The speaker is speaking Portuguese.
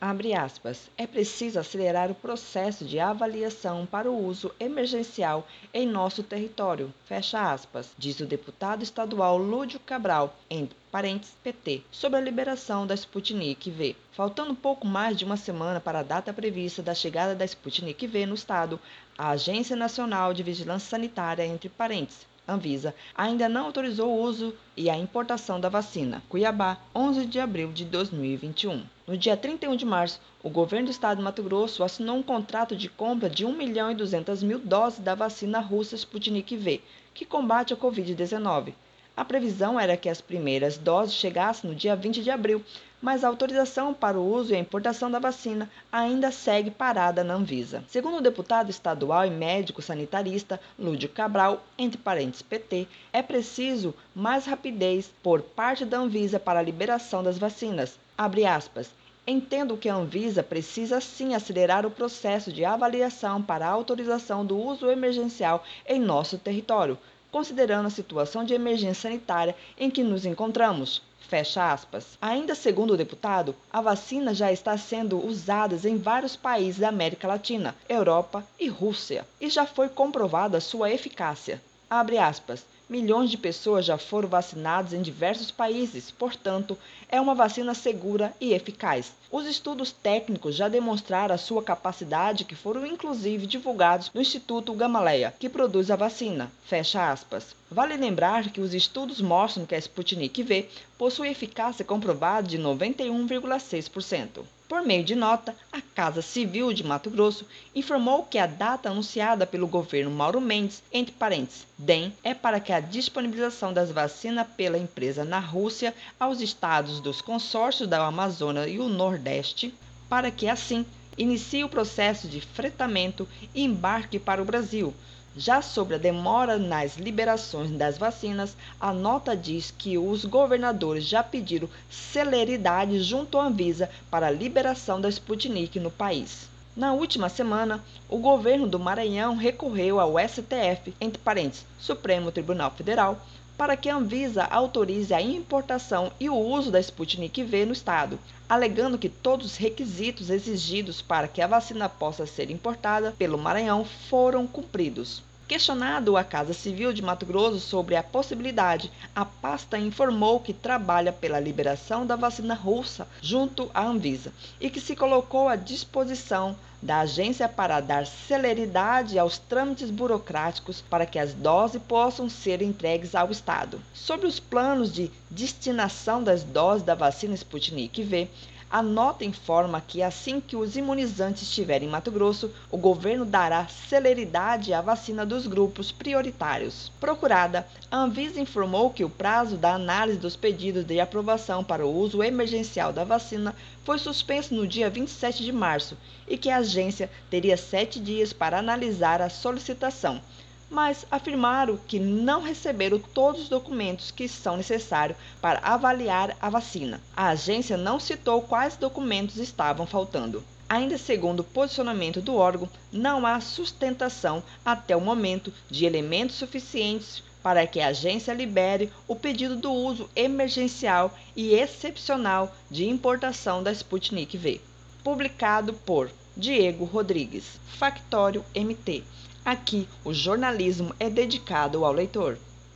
Abre aspas. É preciso acelerar o processo de avaliação para o uso emergencial em nosso território. Fecha aspas, diz o deputado estadual Lúdio Cabral, entre parentes PT, sobre a liberação da Sputnik V. Faltando pouco mais de uma semana para a data prevista da chegada da Sputnik V no estado, a Agência Nacional de Vigilância Sanitária, entre parentes, Anvisa, ainda não autorizou o uso e a importação da vacina. Cuiabá, 11 de abril de 2021. No dia 31 de março, o governo do estado de Mato Grosso assinou um contrato de compra de 1 milhão e 200 mil doses da vacina russa Sputnik V, que combate a Covid-19. A previsão era que as primeiras doses chegassem no dia 20 de abril, mas a autorização para o uso e a importação da vacina ainda segue parada na Anvisa. Segundo o deputado estadual e médico sanitarista Lúdio Cabral, entre parênteses PT, é preciso mais rapidez por parte da Anvisa para a liberação das vacinas. Abre aspas. Entendo que a Anvisa precisa sim acelerar o processo de avaliação para a autorização do uso emergencial em nosso território, considerando a situação de emergência sanitária em que nos encontramos. Fecha aspas. Ainda segundo o deputado, a vacina já está sendo usada em vários países da América Latina, Europa e Rússia, e já foi comprovada sua eficácia. Abre aspas. Milhões de pessoas já foram vacinadas em diversos países, portanto, é uma vacina segura e eficaz. Os estudos técnicos já demonstraram a sua capacidade, que foram inclusive divulgados no Instituto Gamaleya, que produz a vacina. Fecha aspas. Vale lembrar que os estudos mostram que a Sputnik V possui eficácia comprovada de 91,6%. Por meio de nota, a Casa Civil de Mato Grosso informou que a data anunciada pelo governo Mauro Mendes, entre parênteses, DEM, é para que a disponibilização das vacinas pela empresa na Rússia aos estados dos consórcios da Amazônia e o Nordeste, para que assim inicie o processo de fretamento e embarque para o Brasil, já sobre a demora nas liberações das vacinas, a nota diz que os governadores já pediram celeridade junto à Anvisa para a liberação da Sputnik no país. Na última semana, o governo do Maranhão recorreu ao STF, entre parênteses, Supremo Tribunal Federal, para que a Anvisa autorize a importação e o uso da Sputnik V no estado, alegando que todos os requisitos exigidos para que a vacina possa ser importada pelo Maranhão foram cumpridos. Questionado a Casa Civil de Mato Grosso sobre a possibilidade, a pasta informou que trabalha pela liberação da vacina russa junto à Anvisa e que se colocou à disposição da agência para dar celeridade aos trâmites burocráticos para que as doses possam ser entregues ao Estado. Sobre os planos de destinação das doses da vacina Sputnik V, a nota informa que assim que os imunizantes estiverem em Mato Grosso, o governo dará celeridade à vacina dos grupos prioritários. Procurada, a Anvisa informou que o prazo da análise dos pedidos de aprovação para o uso emergencial da vacina foi suspenso no dia 27 de março e que a agência teria sete dias para analisar a solicitação mas afirmaram que não receberam todos os documentos que são necessários para avaliar a vacina. A agência não citou quais documentos estavam faltando. Ainda segundo o posicionamento do órgão, não há sustentação até o momento de elementos suficientes para que a agência libere o pedido do uso emergencial e excepcional de importação da Sputnik V. Publicado por Diego Rodrigues, Factório MT Aqui, o jornalismo é dedicado ao leitor.